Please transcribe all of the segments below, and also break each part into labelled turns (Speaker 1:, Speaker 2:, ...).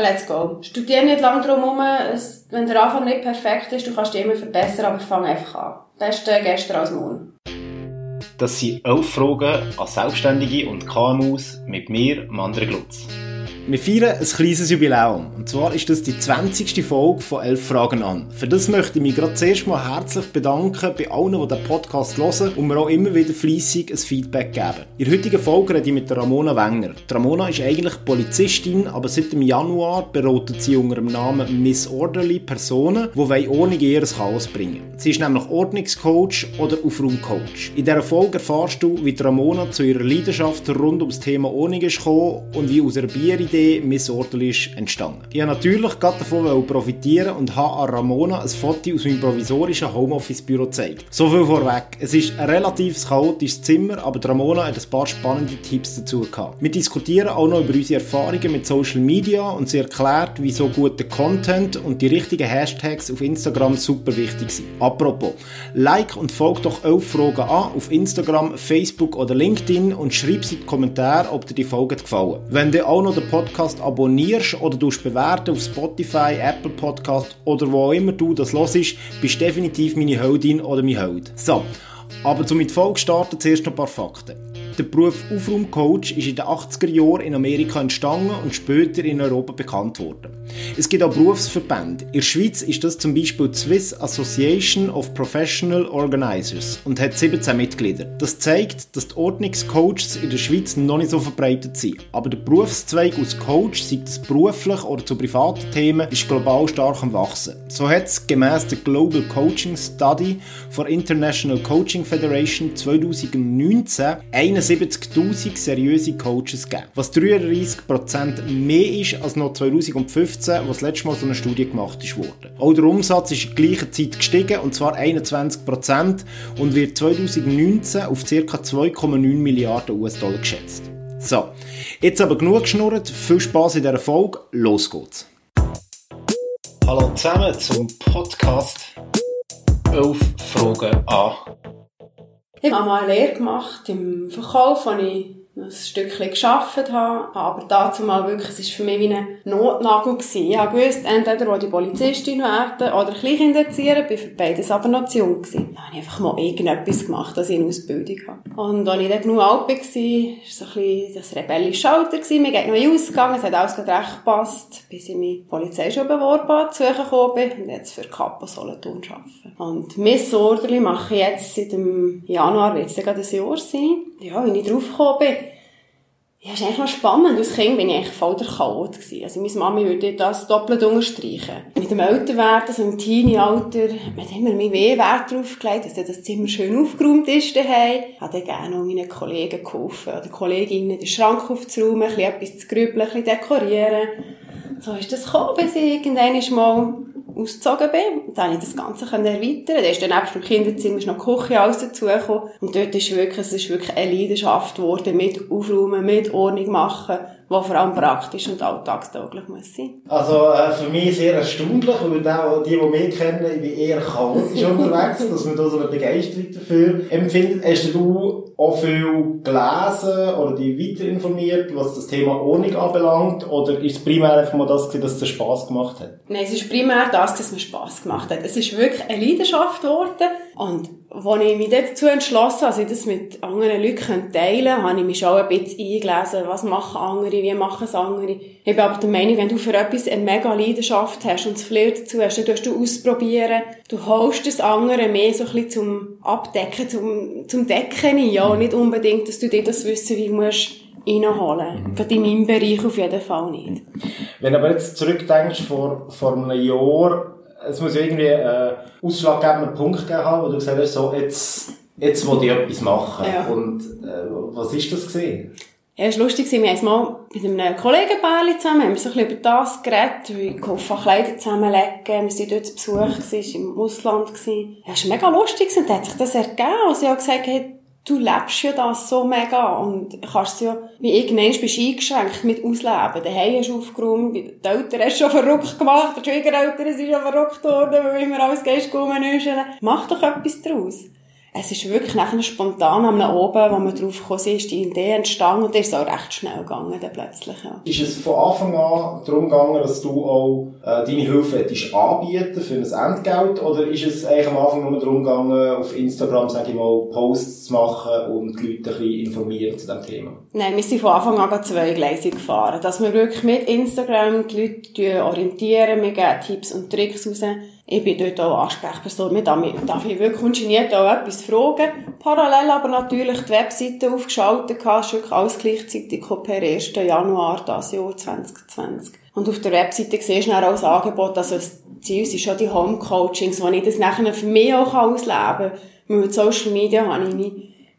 Speaker 1: Let's go. Studier nicht lange drum herum. Wenn der Anfang nicht perfekt ist, du kannst dich immer verbessern, aber fang einfach an. Beste gestern als morgen.
Speaker 2: Das sind elf Fragen an Selbstständige und KMUs mit mir, Mandre Glutz.
Speaker 3: Wir feiern ein kleines Jubiläum. Und zwar ist das die 20. Folge von 11 Fragen an. Für das möchte ich mich gerade zuerst mal herzlich bedanken bei allen, die den Podcast hören und mir auch immer wieder fleissig ein Feedback geben. In der heutigen Folge rede ich mit Ramona Wenger. Ramona ist eigentlich Polizistin, aber seit dem Januar beratet sie unter dem Namen Miss Orderly Personen, die ohne ihr Chaos bringen Sie ist nämlich Ordnungscoach oder Aufraumcoach. In dieser Folge erfahrst du, wie Ramona zu ihrer Leidenschaft rund ums Thema Ordnung ist gekommen und wie aus einer Bieridee Idee missordentlich entstanden. Ich habe natürlich davon profitieren und habe an Ramona ein Foto aus meinem provisorischen Homeoffice-Büro gezeigt. So viel vorweg. Es ist ein relativ chaotisches Zimmer, aber Ramona hat ein paar spannende Tipps dazu gehabt. Wir diskutieren auch noch über unsere Erfahrungen mit Social Media und sie erklärt, wieso guter Content und die richtigen Hashtags auf Instagram super wichtig sind. Apropos, like und folgt doch elf Fragen an auf Instagram, Facebook oder LinkedIn und schreib sie in die Kommentare, ob dir die Folge gefallen. Wenn dir auch noch den Podcast Podcast abonnierst oder du bewerten auf Spotify, Apple Podcast oder wo immer du das hörst, bist du definitiv meine Heldin oder mein Held. So, aber zum Folge starten zuerst noch ein paar Fakten. Der Beruf Aufraumcoach ist in den 80er Jahren in Amerika entstanden und später in Europa bekannt worden. Es gibt auch Berufsverbände. In der Schweiz ist das zum Beispiel die Swiss Association of Professional Organizers und hat 17 Mitglieder. Das zeigt, dass die Ordnungscoaches in der Schweiz noch nicht so verbreitet sind. Aber der Berufszweig als Coach, sei es beruflich oder zu privaten Themen, ist global stark am Wachsen. So hat es gemäss der Global Coaching Study von International Coaching Federation 2019 71.000 seriöse Coaches gegeben, was 33% mehr ist als noch 2015, wo das letzte Mal so eine Studie gemacht wurde. Auch der Umsatz ist in gleicher Zeit gestiegen, und zwar 21% und wird 2019 auf ca. 2,9 Milliarden US-Dollar geschätzt. So, jetzt aber genug geschnurrt, viel Spaß in dieser Folge, los geht's.
Speaker 2: Hallo zusammen zum Podcast 11 Fragen an
Speaker 1: ich habe mal eine Lehre gemacht im Verkauf, wo ich ein Stückchen geschafft habe, aber dazu mal wirklich, es war für mich wie ein Notnagel gewesen. Ich wusste, entweder wollte ich Polizistin werden oder Kleinkinderzieher, bin für beides aber noch zu jung gewesen. Dann habe ich einfach mal irgendetwas gemacht, dass ich eine Ausbildung habe. Und als ich dann genug alt war, war so ein bisschen das rebellische Alter gewesen. Mir geht noch ausgegangen, es hat alles recht gepasst, bis ich mich Polizeischule beworben habe, zu gekommen und jetzt für Kapo Solothurn arbeiten. Und Miss Orderly mache ich jetzt seit dem Januar, wird es gerade ein Jahr sein. Ja, wie ich drauf gekommen bin, ja, ist eigentlich noch spannend. Als Kind bin ich eigentlich voll der Chaot gewesen. Also meine Mami würde das doppelt unterstreichen. Mit dem Älterwerden, so im Teenie-Alter, hat man immer mehr Wert drauf gelegt, dass das Zimmer schön aufgeräumt ist daheim. Hat dann gerne auch meinen Kollegen geholfen, oder Kolleginnen den Schrank aufzuräumen, ein bisschen etwas zu grübeln, ein bisschen dekorieren. So ist das gekommen, bis ich irgendwann mal ausgezogen bin. Dann konnte ich das Ganze erweitern. Da ist dann nebst dem Kinderzimmer noch die Küche alles dazugekommen. Und dort ist wirklich, es ist wirklich eine Leidenschaft geworden mit Aufräumen, mit Ordnung machen was vor allem praktisch und alltagstauglich muss sein.
Speaker 3: Also äh, für mich sehr erstaunlich, weil auch die, die mich kennen, ich bin eher chaotisch unterwegs, dass man da so eine Begeisterung dafür empfindet. Hast du auch viel gelesen oder dich weiter informiert, was das Thema Ordnung anbelangt? Oder ist es primär einfach mal das, dass es dir Spass gemacht hat?
Speaker 1: Nein, es ist primär das, dass es mir Spass gemacht hat. Es ist wirklich eine Leidenschaft geworden und als ich mich dazu entschlossen habe, dass ich das mit anderen Leuten teilen kann, habe ich mich schon ein bisschen eingelesen, was machen andere, wie machen es andere. Ich bin aber der Meinung, wenn du für etwas eine mega Leidenschaft hast und das Flair dazu hast, dann tust du ausprobieren, du holst das andere mehr so ein bisschen zum Abdecken, zum, zum Decken ein, ja, und nicht unbedingt, dass du dir das Wissen wie musst reinholen. Mhm. Gerade in meinem Bereich auf jeden Fall nicht.
Speaker 3: Wenn du aber jetzt zurückdenkst, vor, vor einem Jahr, es muss irgendwie einen ausschlaggebenden Punkt gegeben haben, wo du gesagt hast, so, jetzt, jetzt will ich etwas machen. Ja. Und äh, was ist das gesehen?
Speaker 1: Ja, es war lustig, wir haben mal mit einem Kollegenpärchen zusammen, haben wir so ein bisschen über das geredet, wie ich geholfen Kleider zusammenlegen, wir waren dort zu Besuch, gewesen, im Ausland. Gewesen. Ja, es war mega lustig und hat sich das ergeben, als ich auch gesagt habe, du lebst ja das so mega und kannst ja, wie irgendwann bist du eingeschränkt mit Ausleben. Daheim hast du aufgeräumt, die Eltern hast schon verrückt gemacht, die Schwiegereltern sind schon verrückt worden, weil immer alles Geist ist. Mach doch etwas daraus. Es ist wirklich nachher spontan am oben, wo man drauf gekommen ist, die Idee entstanden und ist auch recht schnell gegangen dann plötzlich, ja.
Speaker 3: Ist es von Anfang an darum gegangen, dass du auch äh, deine Hilfe hättest anbieten für ein Entgelt oder ist es eigentlich am Anfang nur darum gegangen, auf Instagram, sage ich mal, Posts zu machen und die Leute ein bisschen informieren zu diesem Thema?
Speaker 1: Nein, wir sind von Anfang an zweigleisig gefahren, dass wir wirklich mit Instagram die Leute orientieren, wir geben Tipps und Tricks raus, ich bin dort auch Ansprechperson. Mir darf, darf ich wirklich ungeniert auch etwas fragen. Parallel aber natürlich die Webseite aufgeschaltet gehabt, ist wirklich alles gleichzeitig per 1. Januar dieses Jahr 2020. Und auf der Webseite siehst du dann auch das Angebot, also das Ziel sind schon die Home-Coachings, wo ich das nachher für mich auch ausleben kann. Mit Social Media habe ich meine,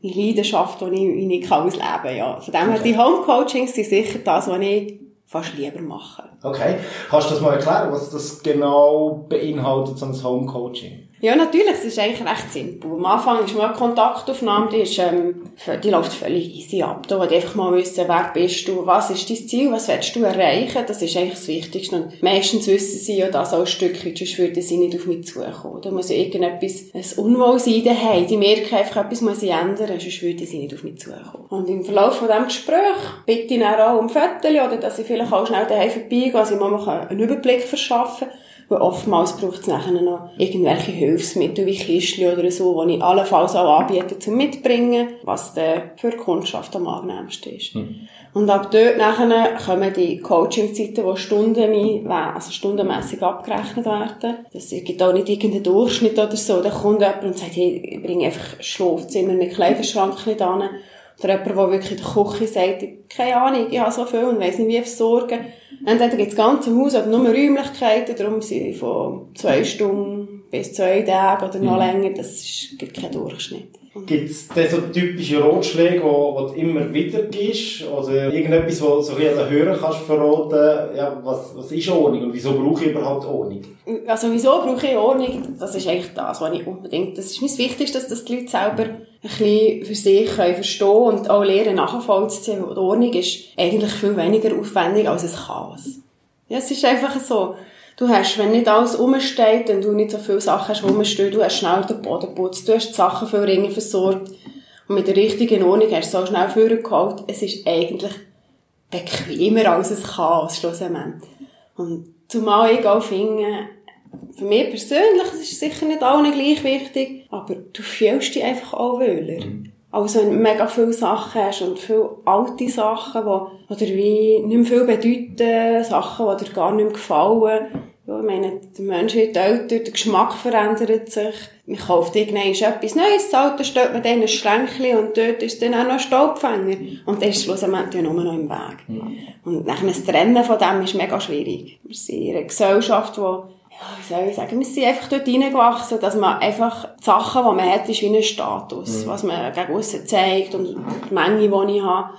Speaker 1: meine Leidenschaft, die ich, ich ausleben kann. Ja. Von dem her, die Home-Coachings sind sicher das, was ich fast lieber machen.
Speaker 3: Okay. Kannst du das mal erklären, was das genau beinhaltet, so ein Home Coaching?
Speaker 1: Ja, natürlich, es ist eigentlich recht simpel. Am Anfang ist mal eine Kontaktaufnahme, die, ist, ähm, die läuft völlig easy ab. Da willst einfach mal wissen, wer bist du, was ist dein Ziel, was willst du erreichen, das ist eigentlich das Wichtigste. Und meistens wissen sie ja das auch ein Stückchen, sonst würden sie nicht auf mich zukommen. Da muss ja irgendetwas, ein Unwohlsein daheim, die merken einfach, etwas muss ich ändern, sonst würden sie nicht auf mich zukommen. Und im Verlauf von diesem Gespräch bitte ich dann auch um Fotos, oder dass ich vielleicht auch schnell daheim vorbeigehe, dass ich mal einen Überblick verschaffen kann weil oftmals braucht es nachher noch irgendwelche Hilfsmittel wie Kistchen oder so, die ich allenfalls auch anbiete zum Mitbringen, was dann für die Kundschaft am angenehmsten ist. Mhm. Und ab dort nachher kommen die Coaching-Zeiten, die Stunden, also stundenmässig abgerechnet werden. Das gibt auch nicht irgendeinen Durchschnitt oder so. Da kommt jemand und sagt, hey, ich bringe einfach Schlafzimmer mit Kleiderschrank nicht an. Oder jemand, der wirklich in der Küche sagt, keine Ahnung, ich habe so viel und weiss nicht, wie versorgen. Entweder gibt es das ganze Haus oder nur Räumlichkeiten, darum sind von zwei Stunden bis zwei Tage oder noch mhm. länger, das ist, gibt keinen Durchschnitt.
Speaker 3: Gibt es so typische Ratschläge, die du immer wieder gibst? Oder irgendetwas, wo so ein bisschen den Hörern kannst verraten, ja, was, was ist Ordnung und wieso brauche ich überhaupt Ordnung?
Speaker 1: Also wieso brauche ich Ordnung? Das ist eigentlich das, was ich unbedingt, das ist mir das Wichtigste, dass die Leute selber ein bisschen für sich können verstehen und auch lernen nachvollziehen. Die Ordnung ist eigentlich viel weniger aufwendig als ein Chaos. Ja, es ist einfach so. Du hast, wenn nicht alles rumsteht und du nicht so viele Sachen hast rumstehen, du hast schnell den Boden putzt, du hast die Sachen viel ringer versorgt und mit der richtigen Ordnung hast du so schnell vorgeholt. Es ist eigentlich bequemer als ein Chaos, schlussendlich. Und zumal ich auch finde, für mich persönlich, ist sicher nicht allen gleich wichtig, aber du fühlst dich einfach auch wohler. Mhm. Also wenn du mega viele Sachen hast und viele alte Sachen, die, oder wie nicht mehr viel bedeuten, Sachen, die dir gar nicht mehr gefallen. Ja, ich meine, der Mensch wird älter, der Geschmack verändert sich. Man kauft irgendwann etwas Neues, das stellt man dann ein Schränkchen und dort ist dann auch noch ein Staubfänger. Und das ist schlussendlich ja nur noch im Weg. Mhm. Und nachher das Trennen von dem ist mega schwierig. Wir sind in einer Gesellschaft, die wie soll ich sagen, wir sind einfach dort reingewachsen, dass man einfach die Sachen, die man hat, ist wie ein Status, mhm. was man gegen aussen zeigt und die Menge, die ich habe,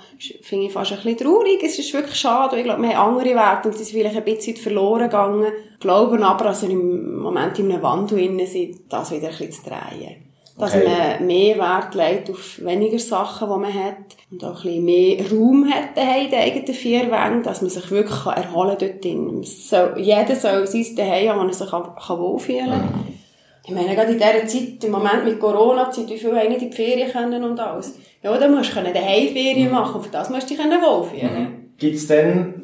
Speaker 1: finde ich fast ein bisschen traurig. Es ist wirklich schade. Ich glaube, wir haben andere Werte und sie sind vielleicht ein bisschen verloren gegangen. Glauben aber, also im Moment in einem Wandel sind, das wieder ein bisschen zu drehen. Dass okay. man mehr Wert legt auf weniger Sachen, die man hat. Und auch ein bisschen mehr Raum hat in den eigenen vier Wänden, dass man sich wirklich erholen kann dort drin. So, jeder soll sein Zuhause haben, wo er sich kann wohlfühlen kann. Mhm. Ich meine, gerade in dieser Zeit, im Moment mit Corona-Zeit, wie viele haben nicht in die Ferien können und alles. Ja, dann musst du daheim Ferien mhm. machen und für das musst du dich wohlfühlen.
Speaker 3: Mhm. Gibt es denn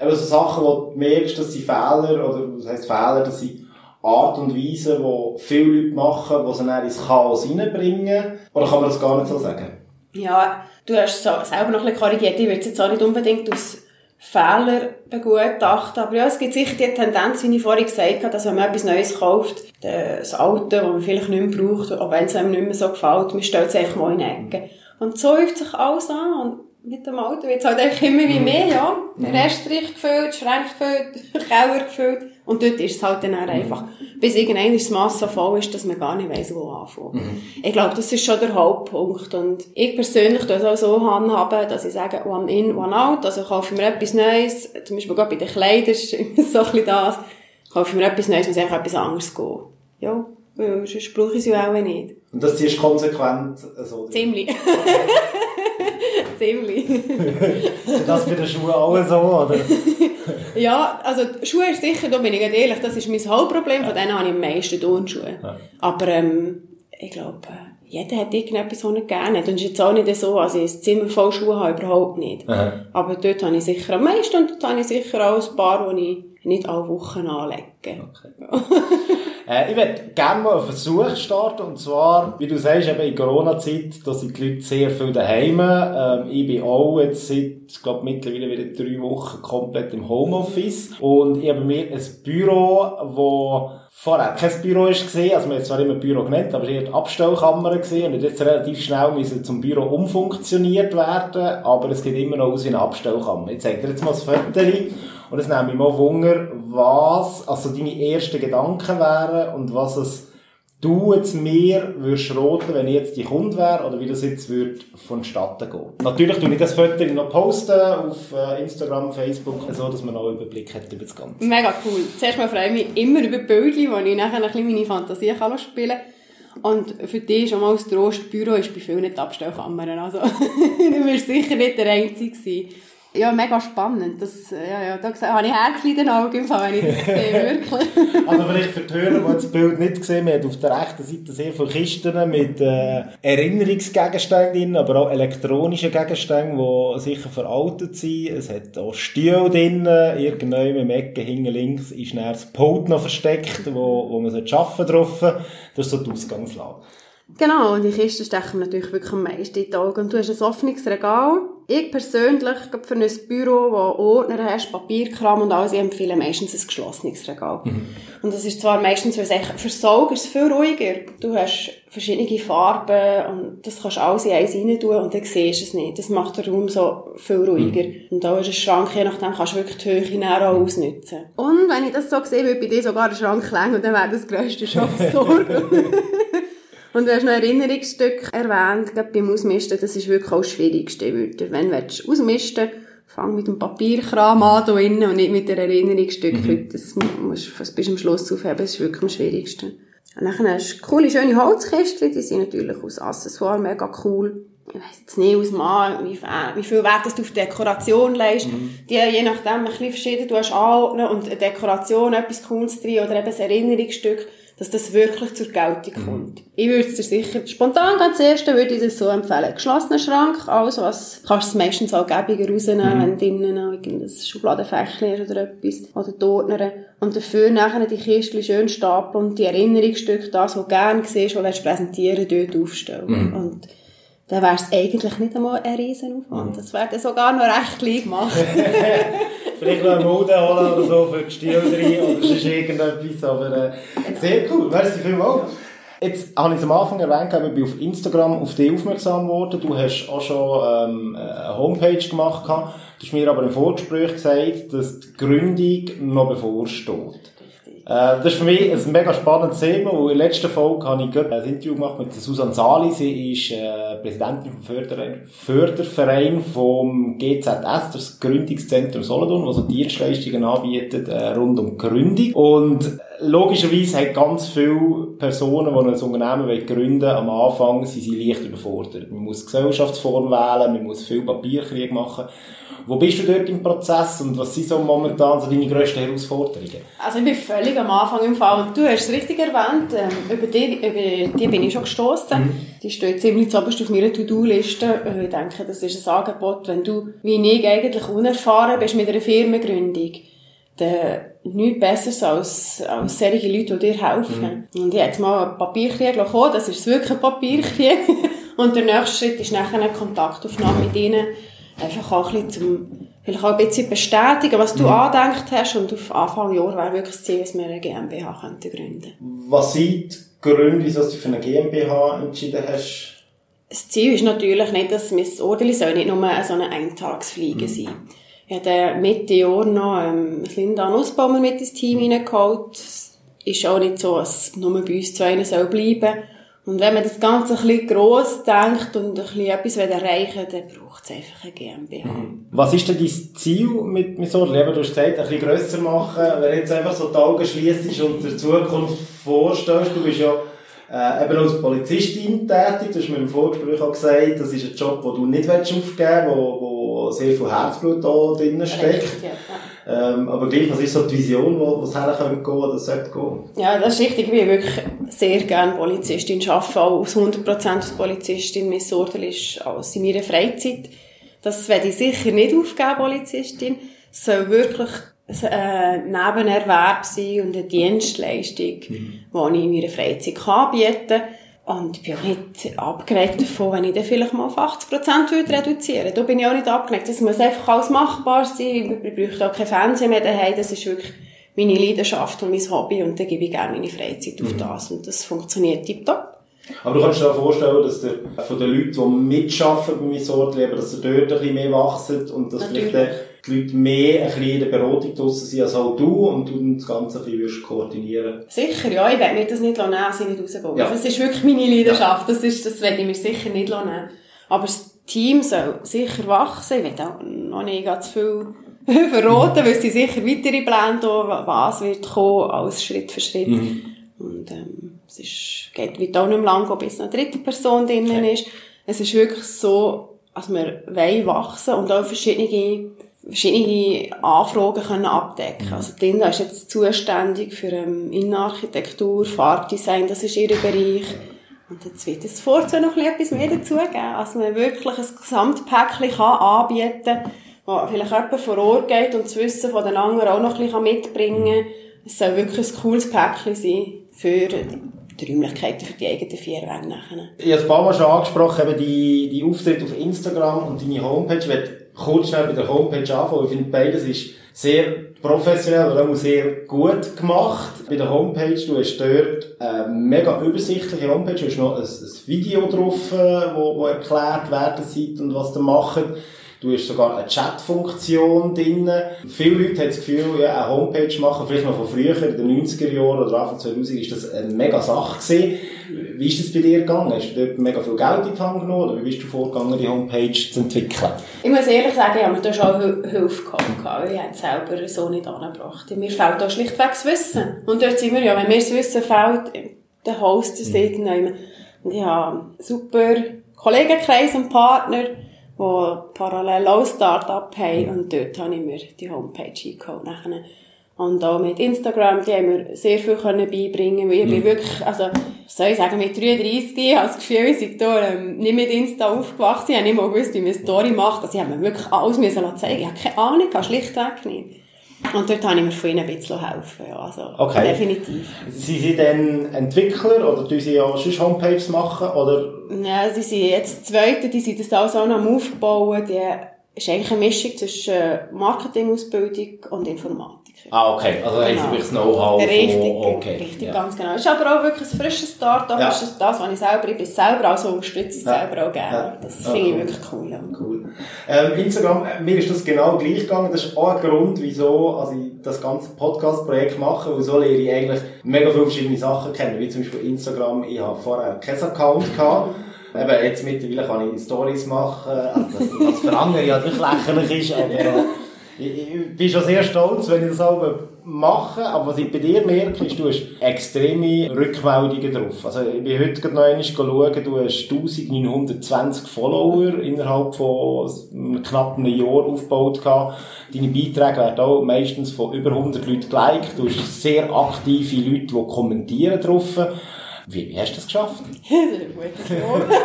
Speaker 3: eben so Sachen, wo du merkst, dass sie Fehler, oder was heisst Fehler, dass sie Art und Weise, die viele Leute machen, die sie dann ins Chaos reinbringen? Oder kann man das gar nicht so sagen?
Speaker 1: Ja, du hast so selber noch ein bisschen korrigiert. Ich würde es jetzt auch nicht unbedingt aus Fehler begutachten. Aber ja, es gibt sicher die Tendenz, wie ich vorhin gesagt habe, dass wenn man etwas Neues kauft, das Alte, das man vielleicht nicht mehr braucht, auch wenn es einem nicht mehr so gefällt, man stellt es einfach mal in die Ecke. Und so häuft sich alles an. Und mit dem Auto es halt einfach immer wie mehr, ja. Der Restrich gefüllt, Schränk gefüllt, Keller gefüllt. Und dort ist es halt dann auch einfach, bis irgendwann das Mass so voll ist, dass man gar nicht weiss, wo anfangen. Mhm. Ich glaube, das ist schon der Hauptpunkt. Und ich persönlich tue es auch so handhaben, dass ich sage, one in, one out. Also kaufe mir etwas Neues, zum Beispiel gerade bei den Kleidern ist immer so ein bisschen das, kaufe mir etwas Neues, muss einfach etwas anderes gehen. Ja, sonst brauche ich sie auch nicht.
Speaker 3: Und das ist konsequent so?
Speaker 1: Ziemlich. Ziemlich.
Speaker 3: ist das bei den Schuhen auch so, oder?
Speaker 1: ja, also Schuhe ist sicher, da bin ich ehrlich, das ist mein Hauptproblem, von denen habe ich am meisten Turnschuhe. Ja. Aber ähm, ich glaube, jeder hat irgendetwas, was er gerne hat. Und es ist jetzt auch nicht so, also ich ein Zimmer voll Schuhe habe, überhaupt nicht.
Speaker 3: Aha.
Speaker 1: Aber dort habe ich sicher am meisten und dort habe ich sicher auch ein paar, die ich nicht alle Wochen anlege.
Speaker 3: Äh, ich würde gerne mal einen Versuch starten, und zwar, wie du sagst, eben in Corona-Zeit, da sind die Leute sehr viel daheim. Ähm, ich bin auch jetzt seit, ich glaube, mittlerweile wieder drei Wochen komplett im Homeoffice. Und ich habe mir ein Büro, wo vorher kein Büro gesehen, also man hat zwar immer Büro genannt, aber es hat Abstellkammer gesehen und jetzt relativ schnell müssen zum Büro umfunktioniert werden, aber es geht immer noch aus wie eine Abstellkammer. Ich zeige dir jetzt mal das Foto und es nimmt mich mal Wunder, was also deine ersten Gedanken wären und was es du jetzt mir würdest roten, wenn ich jetzt die Kunde wäre, oder wie das jetzt würde vonstatten gehen. Natürlich tue ich das Foto noch posten auf äh, Instagram, Facebook, so dass man noch einen Überblick hat über das Ganze.
Speaker 1: Mega cool. Zuerst mal freue ich mich immer über Bilder, wo ich nachher ein bisschen meine Fantasie kann spielen kann. Und für dich schon mal das Trost, Büro ist bei vielen nicht Abstellkammern. Also, du wirst sicher nicht der Einzige sein. Ja, mega spannend. Das, ja, ja, da habe ich Herzchen in den Augen, im Fall, wenn ich das sehe, wirklich.
Speaker 3: Also vielleicht für die Hörer, die das Bild nicht gesehen haben, auf der rechten Seite sehr viele Kisten mit äh, Erinnerungsgegenständen drin, aber auch elektronischen Gegenständen, die sicher veraltet sind. Es hat auch Stühle drin, irgendwann im Ecke hinten links ist dann das Pult noch versteckt, wo, wo man arbeiten drauf. Das ist so die Ausgangslage.
Speaker 1: Genau, und die Kisten stechen natürlich wirklich am meisten in die Augen. Und du hast ein offenes Regal. Ich persönlich, für ein Büro, wo Ordner hast, Papierkram und alles, ich empfehle meistens ein geschlossenes Regal. Mhm. Und das ist zwar meistens, weil es echt für Sauger ist viel ruhiger. Du hast verschiedene Farben und das kannst du alles in eins rein tun und dann siehst du es nicht. Das macht den Raum so viel ruhiger. Mhm. Und da ist ein Schrank, je nachdem kannst du wirklich die Höhe näher auch ausnutzen. Und wenn ich das so sehe, würde bei dir sogar der Schrank länger und dann wäre das grösste schon Sorge. Und du hast noch ein Erinnerungsstück erwähnt, gerade beim Ausmisten, das ist wirklich auch das Schwierigste. Wenn du ausmisten fang mit dem Papierkram an hier innen und nicht mit der Erinnerungsstück. Mhm. Das musst du bis zum Schluss aufheben, das ist wirklich am schwierigsten. Und dann hast du coole, schöne Holzkästchen, die sind natürlich aus Accessoire mega cool. Ich weiss jetzt nicht aus Mal, wie, wie viel Wert du auf Dekoration legst. Mhm. Die, je nachdem, ein bisschen verschieden, du hast anordnen und eine Dekoration, etwas Cooles drin oder eben ein Erinnerungsstück dass das wirklich zur Geltung mhm. kommt. Ich würde es dir sicher, spontan ganz erste würde ich das so empfehlen. Geschlossener Schrank, alles was, kannst du meistens auch gäbiger rausnehmen, mhm. wenn drinnen noch irgendein Schubladenfächchen ist oder etwas, oder die Und dafür nachher die Kiste schön stapeln und die Erinnerungsstücke, das, was du gerne siehst, was du präsentieren dort aufstellen. Mhm. Und dann wäre es eigentlich nicht einmal ein Riesenaufwand. Mhm. Das wäre dann sogar noch recht klein gemacht.
Speaker 3: Vielleicht noch eine Mode holen oder so für die Stil oder sonst irgendetwas. Aber äh, sehr cool. Merci vielmals. Jetzt habe ich es am Anfang erwähnt, ich bin auf Instagram auf dich aufmerksam geworden. Du hast auch schon ähm, eine Homepage gemacht. Du hast mir aber im Vorgespräch gesagt, dass die Gründung noch bevorsteht. Äh, das ist für mich ein mega spannendes Thema, und in der letzten Folge habe ich ein Interview gemacht mit Susan Sali. Sie ist äh, Präsidentin vom Förder Förderverein vom GZS, das Gründungszentrum Solothurn, das so Dienstleistungen anbietet äh, rund um Gründung. Und logischerweise haben ganz viele Personen, die ein Unternehmen gründen wollen, am Anfang sind sie leicht überfordert. Man muss Gesellschaftsform wählen, man muss viel Papierkrieg machen. Wo bist du dort im Prozess und was sind so momentan so deine grössten Herausforderungen?
Speaker 1: Also ich bin völlig am Anfang im Fall und du hast es richtig erwähnt, ähm, über, die, über die bin ich schon gestossen. Mhm. Die steht ziemlich zuoberst auf meiner To-Do-Liste. Äh, ich denke, das ist ein Angebot, wenn du, wie ich, eigentlich unerfahren bist mit einer Firmengründung dann nichts Besseres als, als solche Leute, die dir helfen. Mhm. Und ich habe jetzt mal einen Papierkrieg bekommen, das ist wirklich ein Papierkrieg. Und der nächste Schritt ist nachher eine Kontaktaufnahme mit ihnen, einfach auch ein bisschen zum, vielleicht auch ein bisschen bestätigen, was du mhm. angedenkt hast. Und auf Anfang Jahr wäre wirklich das Ziel, dass wir eine GmbH könnten gründen
Speaker 3: Was sind die Gründe, wieso du für eine GmbH entschieden hast?
Speaker 1: Das Ziel ist natürlich nicht, dass Ordeli soll nicht nur so eine Eintagsfliege mhm. sein. Ich habe Mitte Jahr noch ähm, Linda Nussbaumer mit ins Team hineingeholt. Ist auch nicht so, dass nur bei uns zwei soll bleiben und wenn man das Ganze ein bisschen gross denkt und ein bisschen etwas erreichen will, dann braucht es einfach eine GmbH. Mhm.
Speaker 3: Was ist denn dein Ziel mit, mit so Leben? Du hast gesagt, ein bisschen grösser machen. Wenn du jetzt einfach so die Augen schliessest und der Zukunft vorstellst, du bist ja äh, eben als Polizistin tätig. Du hast mir im Vorgespräch auch gesagt, das ist ein Job, den du nicht aufgeben willst, wo, wo sehr viel Herzblut da drin steckt. Richtig, ja. Ähm, aber gleich, was ist so die Vision, wo, es her gehen oder sollte gehen?
Speaker 1: Ja, das ist richtig. Ich will wirklich sehr gerne Polizistin arbeiten, auch aus 100% als Polizistin. Mein Sortel ist alles in meiner Freizeit. Das werde ich sicher nicht aufgeben, Polizistin. Es soll wirklich ein Nebenerwerb sein und eine Dienstleistung, mhm. die ich in meiner Freizeit anbieten kann. Und ich bin auch nicht abgeregt davon, wenn ich dann vielleicht mal auf 80% würde reduzieren Da bin ich auch nicht abgeregt. Das muss einfach alles machbar sein. Ich brauche auch kein Fernsehen mehr daheim. Das ist wirklich meine Leidenschaft und mein Hobby. Und dann gebe ich gerne meine Freizeit auf mhm. das. Und das funktioniert tiptop.
Speaker 3: Aber du kannst dir auch vorstellen, dass der, von den Leuten, die mitarbeiten bei meinem Sortleben, dass sie dort ein bisschen mehr wachsen und dass Natürlich. vielleicht die Leute mehr ein bisschen in der Beratung draussen sind als auch du und du das Ganze ein bisschen koordinieren
Speaker 1: Sicher, ja. Ich werde mir das nicht nehmen, sie nicht rausgehen. Ja. Das ist wirklich meine Leidenschaft. Ja. Das, ist, das werde ich mir sicher nicht nehmen. Aber das Team soll sicher wachsen. Ich will auch noch nicht ganz viel verraten, weil sie sicher weitere Pläne haben, was wird kommen, alles Schritt für Schritt. Mhm. Und, ähm, es ist, geht wie auch nicht mehr lang, bis eine dritte Person drinnen okay. ist. Es ist wirklich so, dass wir wachsen und auch verschiedene verschiedene Anfragen können abdecken. Also Linda ist jetzt zuständig für ähm, Innenarchitektur, Farbdesign, das ist ihr Bereich. Und jetzt wird es vorzu noch etwas mehr dazugeben. Also man wirklich ein Gesamtpäckchen kann anbieten kann, wo vielleicht jemand vor Ort geht und das Wissen von den anderen auch noch ein bisschen mitbringen kann. Es soll wirklich ein cooles Päckchen sein für die Räumlichkeiten für die eigenen vier Wände.
Speaker 3: Ich habe ein paar Mal schon angesprochen, eben die, die Auftritte auf Instagram und deine Homepage kurz schnell bei der Homepage anfangen. Ich finde, beides ist sehr professionell oder auch sehr gut gemacht. Bei der Homepage, du hast dort eine mega übersichtliche Homepage, du hast noch ein, ein Video drauf, äh, wo, wo erklärt, wer das seid und was ihr macht. Du hast sogar eine Chat-Funktion drin. Viele Leute haben das Gefühl, ja, eine Homepage machen, vielleicht noch von früher, in den 90er Jahren oder Anfang 2000, ist das eine mega Sache gewesen. Wie ist das bei dir gegangen? Hast du dort mega viel Geld in die Hand genommen oder wie bist du vorgegangen, die Homepage zu entwickeln?
Speaker 1: Ich muss ehrlich sagen, ich habe mir da schon Hilfe gehabt, ich habe es selber so nicht angebracht. Mir fehlt da schlichtweg das Wissen. Und dort sind wir ja, wenn mir das Wissen fehlt, der Host ist mhm. irgendjemand. Und ich habe super Kollegenkreis und Partner, die parallel auch Start-up haben und dort habe ich mir die Homepage eingeholt. Und auch mit Instagram, die haben mir sehr viel können beibringen, weil ich bin mhm. wirklich, also, soll ich sagen, mit 33, ich habe das Gefühl, ich bin da, ähm, nicht mit Insta aufgewachsen, ich habe nicht mal gewusst, wie man eine Story macht, also ich habe mir wirklich alles müssen zeigen, ich habe keine Ahnung, schlichtweg nicht. Und dort habe ich mir von ihnen ein bisschen helfen, ja, also, okay. definitiv.
Speaker 3: Sind Sie denn Entwickler, oder tun Sie auch schon Homepages machen, oder?
Speaker 1: Ja, sie sind jetzt Zweite, die sind das alles auch noch am Aufbauen, die ist eigentlich eine Mischung zwischen Marketingausbildung und Informatik.
Speaker 3: Ah, okay. Also genau. haben Sie wirklich das Know-how
Speaker 1: Richtig, okay. richtig, ja. ganz genau. Es ist aber auch wirklich ein frisches Start-up. Ja. ist das, was ich selber, ich bin selber, also unterstütze ich ja. selber auch gerne. Ja. Das finde ich wirklich cool. Ja.
Speaker 3: Cool. Ähm, Instagram, äh, mir ist das genau gleich gegangen. Das ist auch ein Grund, wieso also ich das ganze Podcast-Projekt mache, weil so lerne ich eigentlich mega viele verschiedene Sachen kennen, wie zum Beispiel Instagram. Ich habe vorher keinen Account gehabt. Eben, jetzt mittlerweile kann ich Stories machen, also das, was für andere ja wirklich lächerlich ist, aber ich, bin schon sehr stolz, wenn ich das auch mache, aber was ich bei dir merke, ist, du hast extreme Rückmeldungen drauf. Also ich bin heute gerade noch einmal schauen, du hast 1920 Follower innerhalb von knapp einem Jahr aufgebaut gehabt. Deine Beiträge werden auch meistens von über 100 Leuten geliked. Du hast sehr aktive Leute, die kommentieren drauf. Wie, wie hast du das geschafft?
Speaker 1: das ist eine gute Frage.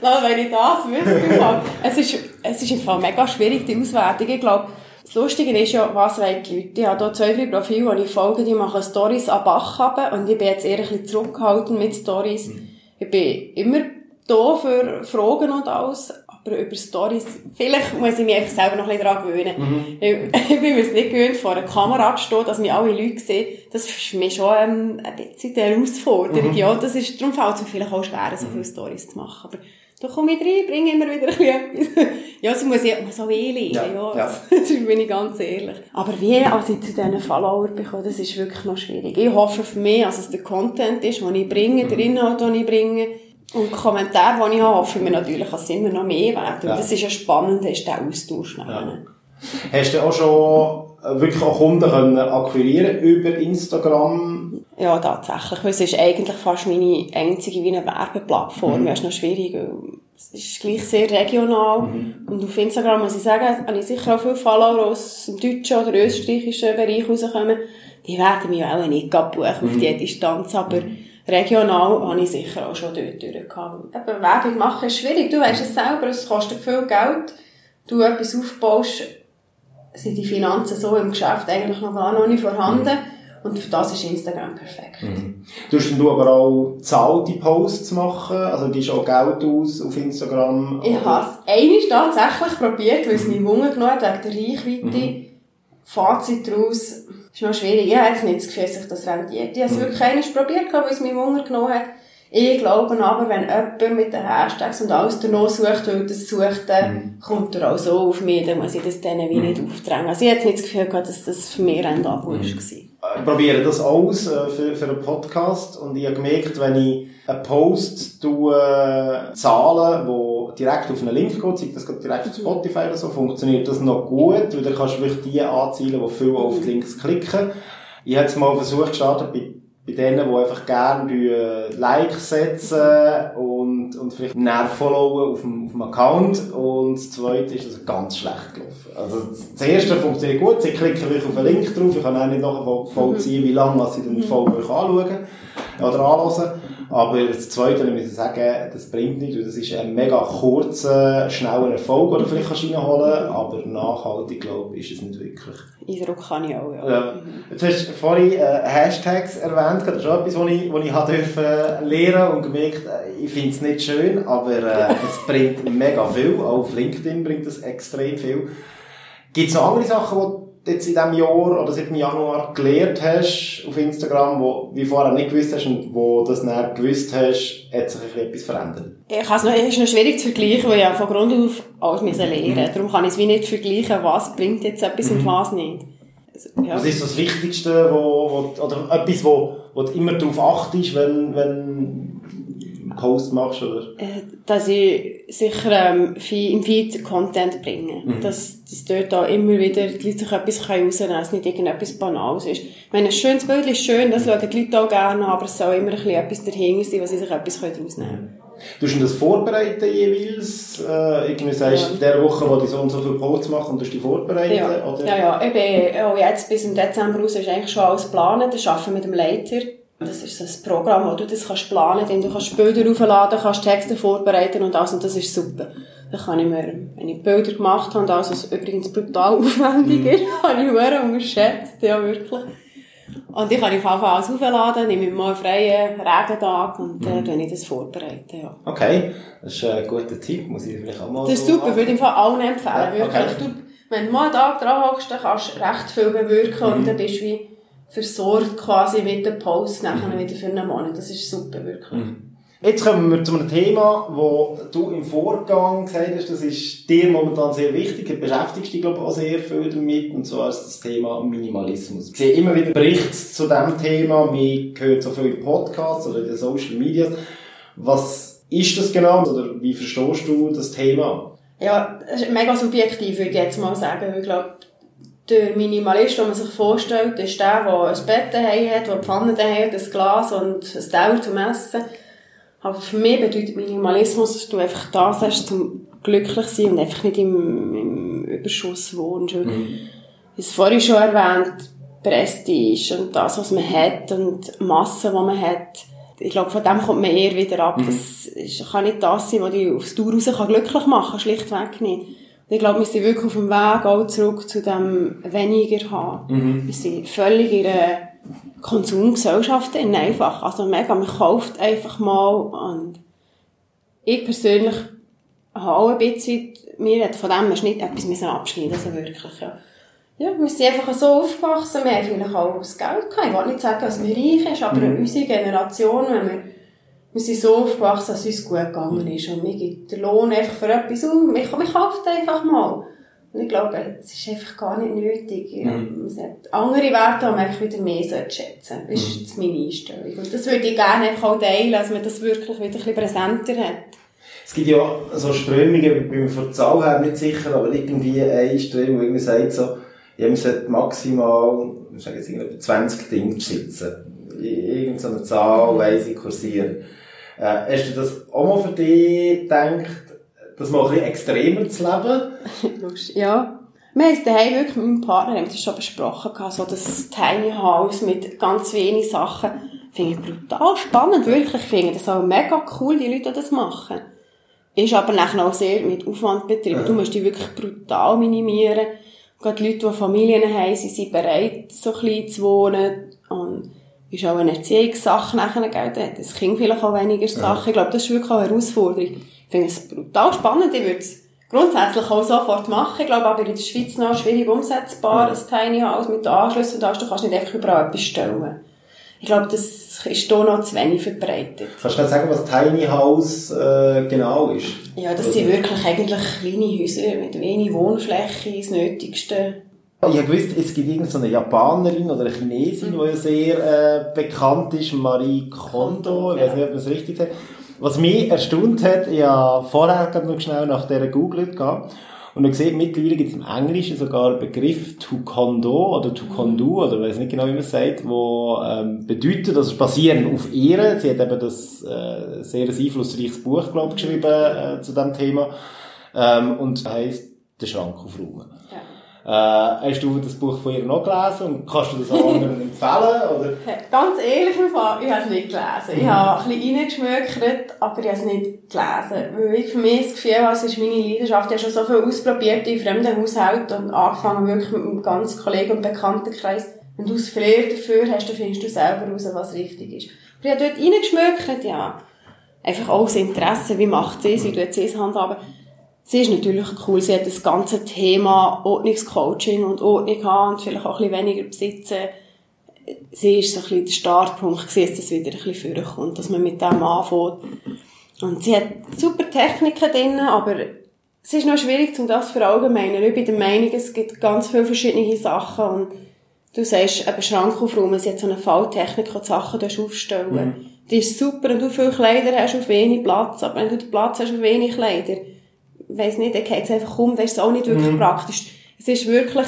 Speaker 1: wenn ich das wüsste. es ist, es ist einfach mega schwierig, die Auswertung. Ich glaube, das Lustige ist ja, was wollen die Leute? Ich habe hier zwei, drei Profile, die ich folge, die machen Stories an Bach haben, und ich bin jetzt eher ein bisschen zurückgehalten mit Stories. Mhm. Ich bin immer da für Fragen und alles, aber über Stories, vielleicht muss ich mich einfach selber noch ein bisschen daran gewöhnen. Mhm. Ich, ich bin mir nicht gewöhnt, vor einer Kamera zu stehen, dass mich alle Leute sehen. Das ist für mich schon ähm, ein bisschen eine Herausforderung. Mhm. Ja, das ist, darum fällt es mir vielleicht auch schwer, so viele Stories zu machen. Aber da komme ich rein, bringe immer wieder ein bisschen etwas. ja, sie muss ja so weh ja, ja. ja. Das bin ich ganz ehrlich. Aber wie als ich zu diesen Followern bekomme, das ist wirklich noch schwierig. Ich hoffe für mich, dass es der Content ist, den ich bringe, der mhm. Inhalt, den ich bringe. Und die Kommentare, die ich habe, hoffe ich mir natürlich, dass es immer noch mehr werden. Ja. Und das ist ja spannend, ist der Austausch. Ja.
Speaker 3: Hast du auch schon wirklich auch Kunden können akquirieren über Instagram?
Speaker 1: Ja, tatsächlich. Es ist eigentlich fast meine einzige wie eine Werbeplattform. Mhm. Das ist noch schwierig. es ist gleich sehr regional. Mhm. Und auf Instagram muss ich sagen, habe ich sicher auch viele Follower aus dem deutschen oder österreichischen Bereich rauskommen. Die werden mich auch nicht buchen auf mhm. diese Distanz, aber regional habe ich sicher auch schon dort durchgehauen. Eben, Werbung machen ist schwierig. Du weißt es selber, es kostet viel Geld. Du etwas aufbaust, sind die Finanzen so im Geschäft eigentlich noch gar noch nicht vorhanden. Mhm und für das ist Instagram perfekt. Mhm.
Speaker 3: Tust du aber auch zahlte Posts machen? Also gibst auch Geld aus auf Instagram?
Speaker 1: Ich habe es einmal tatsächlich probiert, weil es mich Wunder genommen hat, wegen der Reichweite. Mhm. Fazit daraus ist noch schwierig. Ich habe jetzt nicht das Gefühl, dass sich das rentiert. Ich habe es mhm. wirklich einmal probiert, weil es mich Wunder genommen hat. Ich glaube aber, wenn jemand mit den Hashtags und alles danach sucht, weil das sucht, dann mhm. kommt er auch so auf mich, dann muss ich das denen wie mhm. nicht aufdrängen. Also ich habe jetzt nicht das Gefühl gehabt, dass das für mich ein Abo mhm. war.
Speaker 3: Ich probiere das aus äh, für, für einen Podcast und ich habe gemerkt, wenn ich einen Post tue, Zahlen, die direkt auf einen Link geht, sei das geht direkt auf Spotify oder so, funktioniert das noch gut, weil dann kannst du wirklich die anzielen, die viel auf die Links klicken. Ich habe jetzt mal versucht, gestartet bei bei denen, die einfach gerne Likes setzen und, und vielleicht näher followen auf dem, auf dem Account. Und das zweite ist also ganz schlecht gelaufen. Also das erste funktioniert gut, sie klicken wirklich auf einen Link drauf, ich kann auch nicht nachvollziehen, wie lange sie dann die Folge anschauen oder anhören. Aber das Zweite, ich muss sagen, das bringt nichts, das ist ein mega kurzer, schneller Erfolg, den du vielleicht kannst reinholen aber nachhaltig, glaube ich, ist es nicht wirklich.
Speaker 1: Eindruck kann ich auch, ja.
Speaker 3: ja. Jetzt hast du vorhin äh, Hashtags erwähnt, das ist auch etwas, was ich, was ich habe dürfen lernen und gemerkt, äh, ich finde es nicht schön, aber äh, es bringt mega viel, auch auf LinkedIn bringt es extrem viel. Gibt es noch andere Sachen, die jetzt in diesem Jahr oder seit dem Januar gelernt hast auf Instagram, wo wie vorher nicht gewusst hast und wo das dann gewusst hast, hat sich etwas verändert?
Speaker 1: Ich kann es noch, ist noch schwierig zu vergleichen, weil ich ja von Grund auf alles müssen lernen mhm. Darum kann ich es wie nicht vergleichen, was bringt jetzt etwas mhm. und was nicht.
Speaker 3: Also, ja. Was ist das Wichtigste, wo, wo, oder etwas, wo, wo du immer darauf achtest, wenn, wenn Post machst, oder?
Speaker 1: Äh, dass ich sicher ähm, im Feed Content bringe. Mhm. Dass, dass dort auch immer wieder die Leute sich etwas rausnehmen können, dass nicht irgendetwas Banales ist. Wenn ein schönes Bild ist schön, das schauen die Leute auch gerne an, aber es soll immer ein bisschen etwas dahinter sein, was sie sich etwas rausnehmen können.
Speaker 3: Du hast das vorbereiten jeweils? Äh, irgendwie sagst ja. der Woche, wo die so und so viele Posts machen, du die vorbereiten?
Speaker 1: Ja,
Speaker 3: oder?
Speaker 1: ja, ja. Bin, auch jetzt bis im Dezember raus ist eigentlich schon alles geplant. Das arbeiten mit dem Leiter. Das ist ein Programm, wo du das kannst planen kannst, du kannst Bilder aufladen, kannst Texte vorbereiten und alles, und das ist super. Dann kann ich mir, wenn ich Bilder gemacht habe, und alles, was übrigens brutal aufwendig ist, mm. habe ich sehr unterschätzt, ja, wirklich. Und ich kann auf jeden Fall alles aufladen, nehme mir mal einen freien Regentag und dann äh, mm. ich das vorbereiten, ja.
Speaker 3: Okay, das ist ein guter Tipp, muss ich vielleicht auch mal
Speaker 1: Das ist so super, machen. würde ich Fall allen empfehlen, ja, okay. wirklich. Du, wenn du mal einen Tag dran hockst, dann kannst du recht viel bewirken mm. und dann bist du wie, versorgt quasi mit der Post nachher mhm. wieder für einen Monat. Das ist super, wirklich. Mhm.
Speaker 3: Jetzt kommen wir zu einem Thema, wo du im Vorgang gesagt hast, das ist dir momentan sehr wichtig, du beschäftigst dich, glaube ich, auch sehr viel damit, und zwar ist das Thema Minimalismus. Ich sehe immer wieder Berichte zu diesem Thema, man hört so viele Podcasts oder in den Social Media. Was ist das genau, oder wie verstehst du das Thema?
Speaker 1: Ja, das ist mega subjektiv, würde ich jetzt mal sagen, ich glaube, der Minimalist, den man sich vorstellt, ist der, der ein Bett daheim hat, der Pfanne daheim hat, ein Glas und ein Teller zum Essen. Aber für mich bedeutet Minimalismus, dass du einfach das hast, zum glücklich sein und einfach nicht im, im Überschuss wohnst. Mhm. Ich habe vorhin schon erwähnt, Prestige und das, was man hat und Masse, die man hat. Ich glaube, von dem kommt man eher wieder ab. Mhm. Das kann nicht das sein, was dich aufs Tour raus glücklich machen kann, schlichtweg nicht. Ich glaube, wir sind wirklich auf dem Weg auch zurück zu dem weniger haben. Mhm. Wir sind völlig in einer Konsumgesellschaft einfach. Also mega, man kauft einfach mal und ich persönlich habe auch ein bisschen, mir hat von dem nicht etwas müssen abschneiden also wirklich, ja. Ja, wir sind einfach so aufgewachsen, wir haben vielleicht auch das Geld gehabt. Ich will nicht sagen, dass wir reich sind, aber mhm. unsere Generation, wenn wir wir sind so aufgewachsen, dass es uns gut gegangen ist. Und mir gibt der Lohn einfach für etwas auf. Man, man kauft einfach mal. Und ich glaube, es ist einfach gar nicht nötig. Mhm. Man sollte andere Werte haben, man wieder mehr schätzen Das ist mhm. meine Einstellung. Und das würde ich gerne einfach auch teilen, dass man das wirklich wieder ein bisschen präsenter hat.
Speaker 3: Es gibt ja so Strömungen, ich bin mir von der Zahl her nicht sicher, aber irgendwie eine Strömung, wo irgendwie sagt so, ja, man sollte maximal, ich sage jetzt 20 Dinge besitzen. Irgendeine Zahl, weiss ich, kursieren. Äh, hast du das auch mal für dich gedacht, das mal ein bisschen extremer zu leben?
Speaker 1: Ja. Wir haben es daheim wirklich mit meinem Partner, haben das schon besprochen, so das Tiny House mit ganz wenigen Sachen. Finde ich brutal spannend, wirklich. Ich finde das auch mega cool, die Leute, die das machen. Ist aber nachher auch sehr mit Aufwand betrieben. Du musst die wirklich brutal minimieren. Gerade Leute, die Familien haben, sie sind bereit, so klein zu wohnen. Und ist auch eine Erziehungssache nachher, gell? Das Kind vielleicht auch weniger Sachen. Ich glaube, das ist wirklich auch eine Herausforderung. Ich finde es brutal spannend. Ich würde es grundsätzlich auch sofort machen. Ich glaube aber in der Schweiz noch schwierig umsetzbar, das Tiny House mit den Anschlüssen. Da du kannst nicht einfach überall etwas stellen. Ich glaube, das ist hier noch zu wenig verbreitet.
Speaker 3: Kannst du nicht sagen, was Tiny House äh, genau ist?
Speaker 1: Ja, das sind wirklich eigentlich kleine Häuser mit wenig Wohnfläche, das Nötigste.
Speaker 3: Ich habe gewusst, es gibt irgendeine Japanerin oder eine Chinesin, die ja sehr äh, bekannt ist, Marie Kondo, ich weiß nicht, ob man es richtig sagt. Was mich erstaunt hat, ich habe vorher noch schnell nach dieser googelt gehabt und dann gesehen, mittlerweile gibt es im Englischen sogar einen Begriff Tukondo oder Tukondu, oder ich weiß nicht genau, wie man es sagt, wo ähm, bedeutet, dass es basierend auf ihr, sie hat eben das äh, sehr ein einflussreiches Buch, glaube ich, geschrieben äh, zu diesem Thema, ähm, und heisst «Der Schrank aufräumen».
Speaker 1: Ja.
Speaker 3: Äh, hast du das Buch von ihr noch gelesen und kannst du das anderen empfehlen? Oder?
Speaker 1: Ganz ehrlich, ich habe es nicht gelesen. Ich habe ein bisschen reingeschmökert, aber ich habe es nicht gelesen. Weil ich für mich das Gefühl habe, es ist meine Leidenschaft. Ich habe schon so viel ausprobiert in fremden Haushalten und angefangen wirklich mit einem ganzen Kollegen- und Bekanntenkreis. Wenn du das Flair dafür hast, dann findest du selber heraus, was richtig ist. Aber ich habe dort reingeschmökert, ja. Einfach auch das Interesse, wie macht sie es, wie tut sie es handhaben. Sie ist natürlich cool. Sie hat das ganze Thema Ordnungscoaching und Ordnung haben und vielleicht auch ein bisschen weniger besitzen. Sie ist so ein bisschen der Startpunkt gewesen, dass das wieder ein bisschen vorkommt, dass man mit dem anfängt. Und sie hat super Techniken drin, aber es ist noch schwierig, um das zu verallgemeinern. Ich bin der Meinung, es gibt ganz viele verschiedene Sachen und du sagst, eben Schrank aufräumen, sie hat so eine Falltechnik, wo die Sachen aufstellen mhm. Die ist super, wenn du viele Kleider hast auf wenig Platz, aber wenn du den Platz hast auf wenig Kleider, weiss nicht, dann geht es einfach um, das ist auch nicht wirklich mhm. praktisch. Es ist wirklich,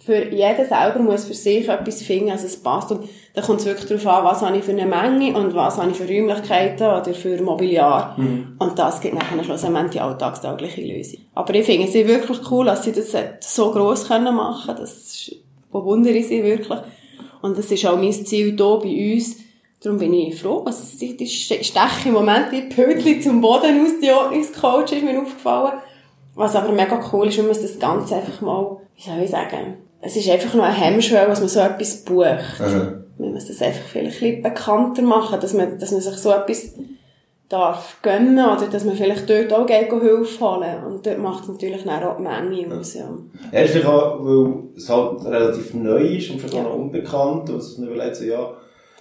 Speaker 1: für jeden selber muss für sich etwas finden, also es passt. Und da kommt es wirklich darauf an, was habe ich für eine Menge und was habe ich für Räumlichkeiten oder für Mobiliar. Mhm. Und das gibt nachher schlussendlich die alltagstaugliche Lösung. Aber ich finde es wirklich cool, dass sie das so gross können machen können. Das bewundere ich sie wirklich. Und das ist auch mein Ziel hier bei uns, Darum bin ich froh. Also, die steche im Moment wie Pötli zum Boden aus, die Ordnungscoach ist mir aufgefallen. Was aber mega cool ist, wenn man das Ganze einfach mal, wie soll ich sagen, es ist einfach nur ein Hemmschwelle, dass man so etwas bucht. Mhm. Man muss das einfach vielleicht ein bisschen bekannter machen, dass man, dass man sich so etwas darf gönnen oder dass man vielleicht dort auch geht Hilfe holen Und dort macht es natürlich auch die Menge aus, ja.
Speaker 3: Ja, vielleicht auch, weil es halt relativ neu ist und vielleicht ja. auch noch unbekannt und man überlegt so, ja,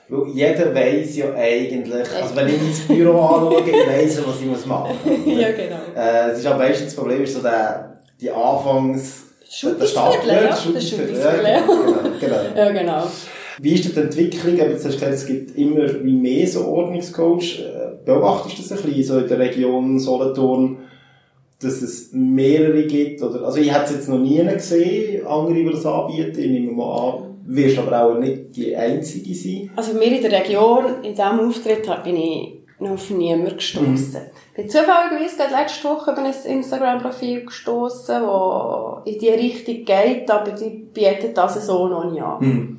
Speaker 3: weil jeder weiss ja eigentlich, also wenn ich ins Büro anschaue, ich weiss was ich muss machen muss.
Speaker 1: ja, genau.
Speaker 3: Äh, es ist aber meistens das Problem, ist so der, die Anfangs...
Speaker 1: Schuttisviertel, ja. Das Schuttisviertel, ja.
Speaker 3: Genau, genau.
Speaker 1: ja, genau.
Speaker 3: Wie ist denn die Entwicklung? Jetzt hast du gesagt, es gibt immer mehr so Ordnungscoach. Äh, beobachtest du das ein bisschen so in der Region Solothurn, dass es mehrere gibt? Oder, also ich hätte es jetzt noch nie gesehen, andere, die das anbieten. Ich nehme mal an, wirst aber auch nicht die Einzige sein.
Speaker 1: Also mir in der Region, in diesem Auftritt, bin ich noch auf niemanden gestossen. Mhm. Ich bin zufälligerweise gerade letzte Woche über ein Instagram-Profil gestossen, das in die Richtung geht, aber die bietet das so noch nicht an. Mhm.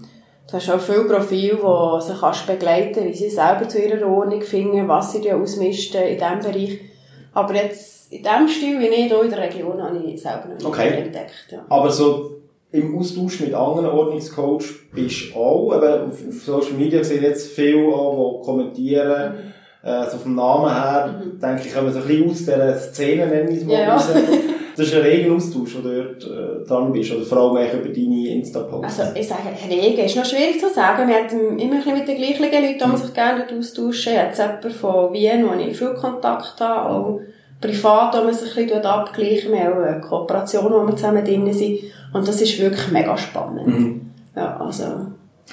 Speaker 1: Du hast auch viele Profile, die sie kannst begleiten wie sie selber zu ihrer Ordnung finden, was sie ausmisten in diesem Bereich. Aber jetzt, in diesem Stil wie ich hier in der Region, habe ich selber noch nicht okay. entdeckt. Ja.
Speaker 3: Aber so im Austausch mit anderen Ordnungscoach bist du auch. Eben auf, auf Social Media sehen jetzt viele an, die kommentieren. Mhm. Äh, also vom Namen her, mhm. denke ich, kommen so ein bisschen aus dieser Szene, nennen wir es mal. Ja. Das ist ein reger Austausch, wo du dort äh, dran bist, oder vor allem über deine Insta-Posts.
Speaker 1: Also, ich sage, rege ist noch schwierig zu sagen. Wir haben immer ein bisschen mit den gleichen Leuten, die man sich gerne austauschen. Ich habe jetzt jemanden von Wien, wo ich viel Kontakt habe, auch privat, wo man sich ein bisschen abgleichen. Wir haben auch eine Kooperation, wo wir zusammen drin sind. Und das ist wirklich mega spannend. Mhm. Ja, also.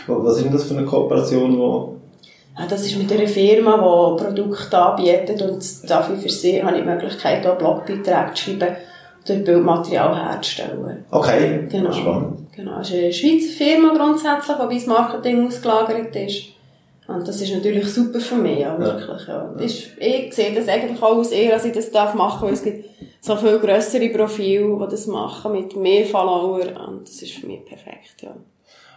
Speaker 3: Was ist denn das für eine Kooperation, wo
Speaker 1: ja, das ist mit einer Firma, die Produkte anbietet und dafür für sie habe ich die Möglichkeit, auch Blogbeiträge zu schreiben und Bildmaterial herzustellen.
Speaker 3: Okay,
Speaker 1: genau.
Speaker 3: spannend.
Speaker 1: Genau, es ist eine Schweizer Firma grundsätzlich, wobei das Marketing ausgelagert ist. Und das ist natürlich super für mich, ja, wirklich, ja. Ist, ich sehe das eigentlich auch aus eher, dass ich das darf machen, weil es gibt so viel grössere Profile, die das machen, mit mehr Follower, und das ist für mich perfekt, ja.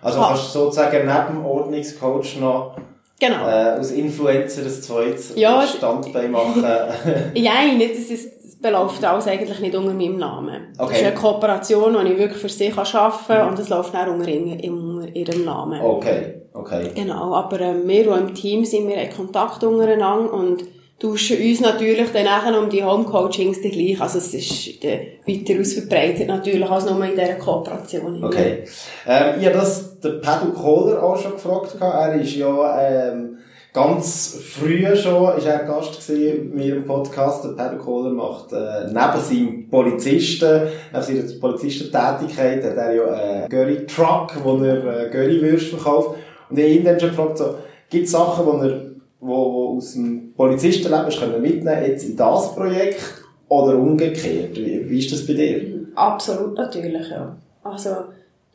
Speaker 3: Also kannst du sozusagen neben dem Ordnungscoach noch
Speaker 1: Genau.
Speaker 3: äh, aus Influencer ein zweites
Speaker 1: Ja, es-
Speaker 3: Standbein machen?
Speaker 1: Nein, nicht, das, ist, das beläuft alles eigentlich nicht unter meinem Namen. Das
Speaker 3: Okay.
Speaker 1: ist eine Kooperation, die ich wirklich für sie kann arbeiten kann und das läuft dann unter, unter ihrem Namen.
Speaker 3: okay, okay.
Speaker 1: Genau, aber ähm, wir, die im Team sind, wir haben Kontakt untereinander und tauschen uns natürlich dann nachher um die Homecoachings gleich. Also es ist äh, weiter ausverbreitet natürlich als nur in dieser Kooperation.
Speaker 3: Okay. Ähm, ich habe das der Pedro Kohler auch schon gefragt. gehabt. Er ist ja ähm, ganz früh schon ist er Gast gewesen mir im Podcast. Der Pedro Kohler macht äh, neben seinem Polizisten, neben seiner Polizistentätigkeit, hat er ja einen Göri Truck, wo er äh, Göri-Würst verkauft. Und ich habe ihn dann schon gefragt, so, gibt es Sachen, wo er wo, wo aus dem Polizistenleben können mitnehmen jetzt in das Projekt oder umgekehrt? Wie, wie ist das bei dir?
Speaker 1: Absolut natürlich, ja. Also,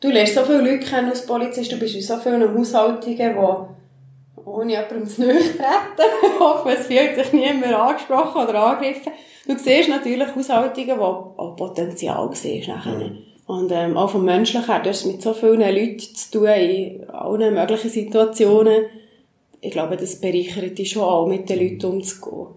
Speaker 1: du lernst so viele Leute kennen als Polizist, du bist in so vielen Haushaltungen, die ohne jemandem zu nahe treten, ich hoffe, es fühlt sich niemand angesprochen oder angegriffen. Du siehst natürlich Haushaltungen, wo auch Potenzial siehst nachher. Und ähm, auch vom Menschlichen her, du hast mit so vielen Leuten zu tun, in allen möglichen Situationen. Ich glaube, das bereichert dich schon auch, mit den Leuten umzugehen.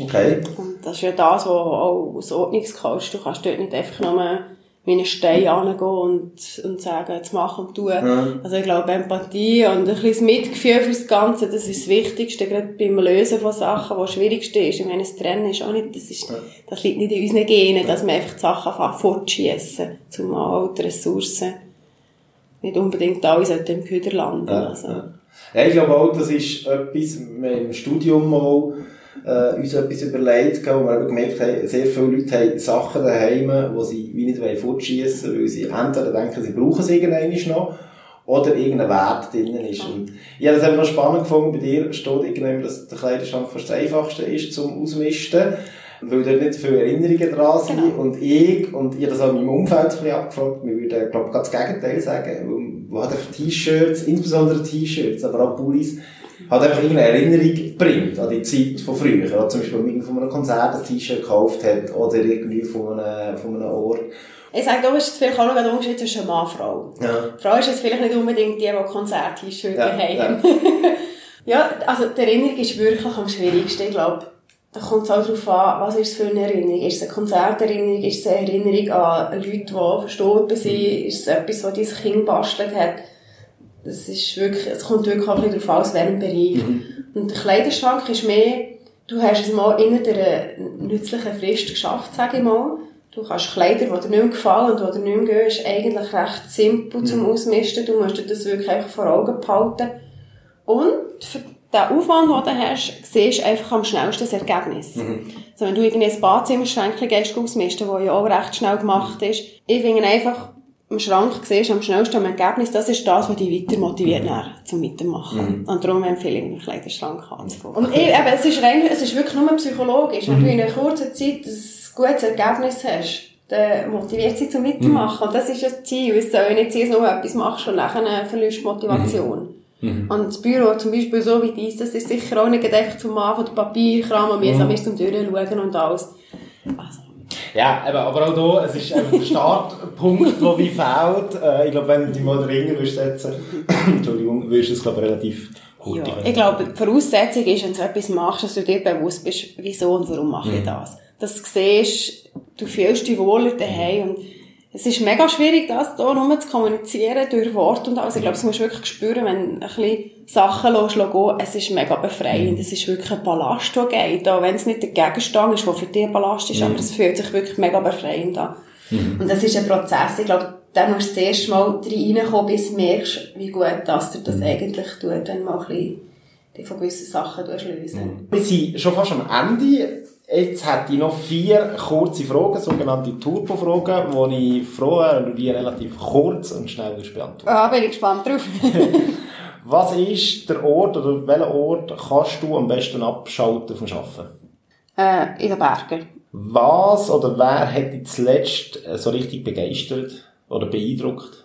Speaker 3: Okay.
Speaker 1: Und das ist ja das, was auch als Ordnungscoach, du kannst dort nicht einfach nur wie einen Stein angehen und, und sagen, jetzt mach und tu. Also ich glaube, Empathie und ein bisschen Mitgefühl fürs Ganze, das ist das Wichtigste, gerade beim Lösen von Sachen, was das Schwierigste ist. Ich meine, das Trennen ist auch nicht, das ist, das liegt nicht in unseren Genen, dass wir einfach die Sachen fortschiessen, zumal die Ressourcen nicht unbedingt alle sollten im Köder landen.
Speaker 3: Ja,
Speaker 1: also.
Speaker 3: ja. ja, ich glaube auch, das ist etwas, wir im Studium mal äh, uns etwas überlegt, wo wir eben gemerkt haben, sehr viele Leute haben Sachen daheim, die sie wie nicht wollen fortschiessen wollen, weil sie entweder denken, sie brauchen es irgendwann noch, oder irgendein Wert drin ist. Und ich habe das eben noch spannend gefunden, bei dir steht irgendwann, dass der Kleiderschrank fast das einfachste ist zum Ausmisten, weil dort nicht viele Erinnerungen dran sind.
Speaker 1: Genau.
Speaker 3: Und ich, und ich habe das auch in meinem Umfeld ein bisschen abgefragt, wir würden, glaube ich, ganz das Gegenteil sagen, wo hat T-Shirts, insbesondere T-Shirts, aber auch Pullis, hat einfach irgendeine Erinnerung bringt an die Zeit von früher. Oder zum Beispiel, wenn man von einem Konzert ein T-Shirt gekauft hat, oder irgendwie von einem, von einem Ort.
Speaker 1: Ich sage, da ist vielleicht auch noch ein Unterschied zwischen Mann und Frau.
Speaker 3: Ja.
Speaker 1: Die Frau ist jetzt vielleicht nicht unbedingt die, die Konzert-T-Shirts
Speaker 3: Ja,
Speaker 1: haben. Ja. also die Erinnerung ist wirklich am schwierigsten. Ich glaube, da kommt es auch darauf an, was ist es für eine Erinnerung. Ist es eine Konzerterinnerung? Ist es eine Erinnerung an Leute, die verstorben sind? Ist es etwas, was dein Kind bastelt hat? Das ist wirklich, es kommt wirklich auch ein bisschen darauf an, aus welchem Bereich. Und der Kleiderschrank ist mehr, du hast es mal in einer nützlichen Frist geschafft, sage ich mal. Du kannst Kleider, die dir nicht mehr gefallen und die dir nicht mehr gehen, ist eigentlich recht simpel zum Ausmisten. Du musst dir das wirklich einfach vor Augen behalten. Und für den Aufwand, den du hast, siehst du einfach am schnellsten das Ergebnis. Also wenn du irgendwie ein Badzimmerschränkchen gehst ausmisten, das ja auch recht schnell gemacht ist, ich finde einfach, im Schrank siehst du am schnellsten am Ergebnis, das ist das, was dich weiter motiviert nachher zum Weitermachen. Und darum empfehle ich, einen Kleiderschrank anzufangen. Und ich, eben, es ist rein, es ist wirklich nur psychologisch. Wenn du in einer kurzen Zeit ein gutes Ergebnis hast, dann motiviert sie zum Weitermachen. Und das ist das Ziel. Es soll nicht sein, dass du nur etwas machst und nachher verlierst du Motivation. Und das Büro, zum Beispiel so wie dies, das ist sicher auch nicht einfach zum Anfang Papierkram und mühsam ist zum Durchschauen und alles. Also,
Speaker 3: Ja, eben, aber auch hier, es ist eben der Startpunkt, der wie fehlt. Äh, ich glaube, wenn du dich mal den Ring würdest setzen, Entschuldigung, würdest du es, glaube relativ gut
Speaker 1: Ja, ich glaube, die Voraussetzung ist, wenn du etwas machst, dass du dir bewusst bist, wieso und warum mache ich das. Dass du siehst, du fühlst dich wohler daheim und es ist mega schwierig, das hier nur zu kommunizieren durch Worte und alles. Ich glaube, das musst wirklich spüren, wenn ein bisschen Sachen gehen, es ist mega befreiend. Es ist wirklich ein Ballast, der geht. Auch wenn es nicht der Gegenstand ist, der für dich ein Ballast ist, aber es fühlt sich wirklich mega befreiend an. Und das ist ein Prozess. Ich glaube, da musst du das erste Mal reinkommen, bis du merkst, wie gut das dir das eigentlich tut, wenn du mal ein bisschen dich von gewissen Sachen lösen
Speaker 3: Wir sind schon fast am Ende. Jetzt hätte ich noch vier kurze Fragen, sogenannte Turbo-Fragen, wo ich froh wäre, wenn du die relativ kurz und schnell beantworten.
Speaker 1: Ah, bin ich gespannt drauf.
Speaker 3: Was ist der Ort oder welchen Ort kannst du am besten abschalten vom Arbeiten?
Speaker 1: äh, in den Bergen.
Speaker 3: Was oder wer hat dich zuletzt äh, so richtig begeistert oder beeindruckt?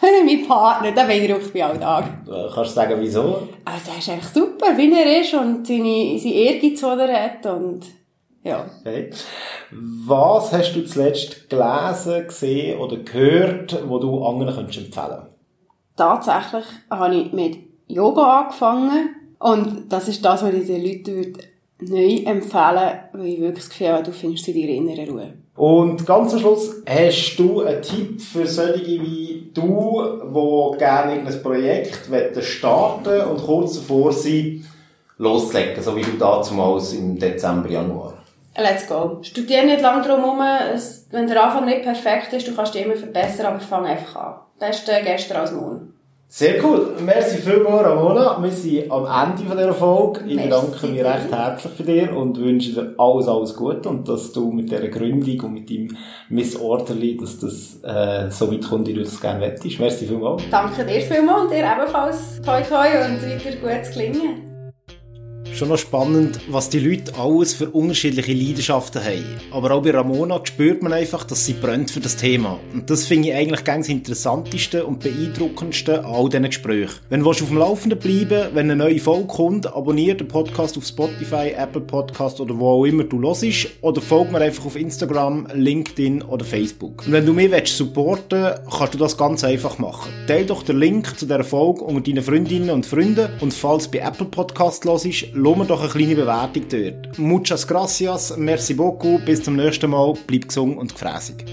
Speaker 1: mein Partner, der beeindruckt mich alltag.
Speaker 3: Äh, Kannst du sagen, wieso?
Speaker 1: Also, er ist einfach super, wie er ist und seine, seine Ehrgeiz, die er hat und, ja.
Speaker 3: Okay. Was hast du zuletzt gelesen, gesehen oder gehört, wo du anderen könntest empfehlen
Speaker 1: Tatsächlich habe ich mit Yoga angefangen und das ist das, was ich den Leuten würde neu empfehlen weil ich wirklich das Gefühl habe, du findest in deiner inneren Ruhe.
Speaker 3: Und ganz am Schluss, hast du einen Tipp für solche wie du, die gerne irgendein Projekt starten und kurz davor sind, loszulegen, so wie du damals im Dezember, Januar?
Speaker 1: Let's go. Studier nicht lange drum herum. Es- Wenn der Anfang nicht perfekt ist, du kannst dich immer verbessern, aber fang einfach an. Beste gestern als morgen.
Speaker 3: Sehr cool. Merci vielmals, Ramona. Wir sind am Ende von dieser Folge. Ich
Speaker 1: Merci
Speaker 3: bedanke mich recht herzlich für dir und wünsche dir alles, alles Gute und dass du mit dieser Gründung und mit deinem Miss Orderly, dass das äh, so weit kommt, wie du das gerne wettest. Merci vielmals.
Speaker 1: Danke dir vielmals und dir ebenfalls. Toi toi und weiter gutes Gelingen.
Speaker 3: Schon noch spannend, was die Leute alles für unterschiedliche Leidenschaften haben. Aber auch bei Ramona spürt man einfach, dass sie brennt für das Thema. Und das finde ich eigentlich ganz Interessanteste und Beeindruckendste an all diesen Gesprächen. Wenn du willst auf dem Laufenden bleiben wenn eine neue Folge kommt, abonniere den Podcast auf Spotify, Apple Podcast oder wo auch immer du hörst. Oder folg mir einfach auf Instagram, LinkedIn oder Facebook. Und wenn du mich willst supporten kannst du das ganz einfach machen. Teil doch den Link zu dieser Folge unter deinen Freundinnen und Freunden und falls du bei Apple Podcast hörst, lass mir doch eine kleine Bewertung dort. Muchas gracias, merci beaucoup, bis zum nächsten Mal, bleib gesund und gefräßig.